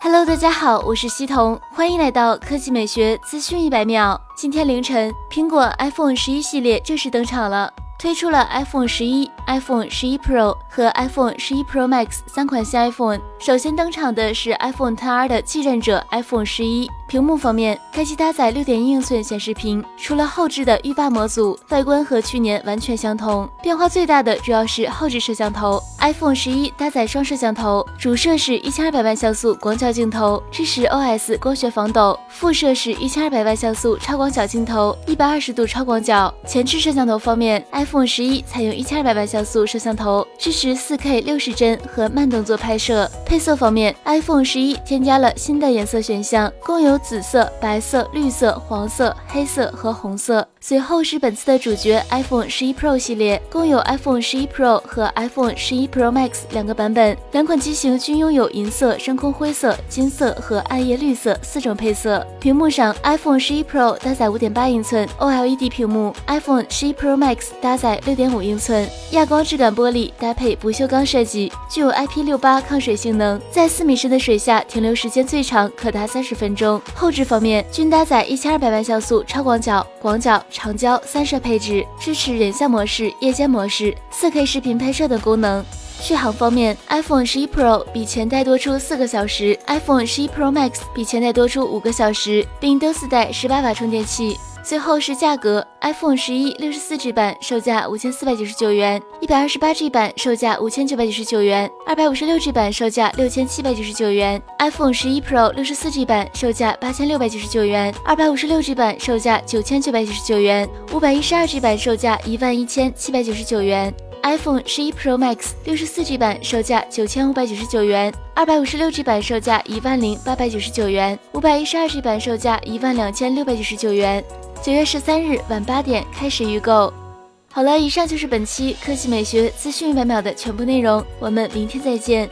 Hello，大家好，我是西彤，欢迎来到科技美学资讯一百秒。今天凌晨，苹果 iPhone 十一系列正式登场了。推出了 iPhone 十一、iPhone 十一 Pro 和 iPhone 十一 Pro Max 三款新 iPhone。首先登场的是 iPhone XR 的继任者 iPhone 十一。屏幕方面，该机搭载六点一英寸显示屏，除了后置的浴霸模组，外观和去年完全相同。变化最大的主要是后置摄像头。iPhone 十一搭载双摄像头，主摄是一千二百万像素广角镜头，支持 OS 光学防抖；副摄是一千二百万像素超广角镜头，一百二十度超广角。前置摄像头方面，iPhone 十一采用一千二百万像素摄像头，支持四 K 六十帧和慢动作拍摄。配色方面，iPhone 十一添加了新的颜色选项，共有紫色、白色、绿色、黄色、黑色和红色。随后是本次的主角 iPhone 十一 Pro 系列，共有 iPhone 十一 Pro 和 iPhone 十一 Pro Max 两个版本，两款机型均拥有银色、深空灰色、金色和暗夜绿色四种配色。屏幕上，iPhone 十一 Pro 搭载五点八英寸 OLED 屏幕，iPhone 十一 Pro Max 搭载六点五英寸亚光质感玻璃，搭配不锈钢设计，具有 IP 六八抗水性能，在四米深的水下停留时间最长可达三十分钟。后置方面，均搭载一千二百万像素超广角、广角。长焦三摄配置，支持人像模式、夜间模式、四 K 视频拍摄等功能。续航方面，iPhone 十一 Pro 比前代多出四个小时，iPhone 十一 Pro Max 比前代多出五个小时，并都自带十八瓦充电器。最后是价格，iPhone 十一六十四 G 版售价五千四百九十九元，一百二十八 G 版售价五千九百九十九元，二百五十六 G 版售价六千七百九十九元。iPhone 十一 Pro 六十四 G 版售价八千六百九十九元，二百五十六 G 版售价九千九百九十九元，五百一十二 G 版售价一万一千七百九十九元。iPhone 十一 Pro Max 六十四 G 版售价九千五百九十九元，二百五十六 G 版售价一万零八百九十九元，五百一十二 G 版售价一万两千六百九十九元。九月十三日晚八点开始预购。好了，以上就是本期科技美学资讯一百秒的全部内容，我们明天再见。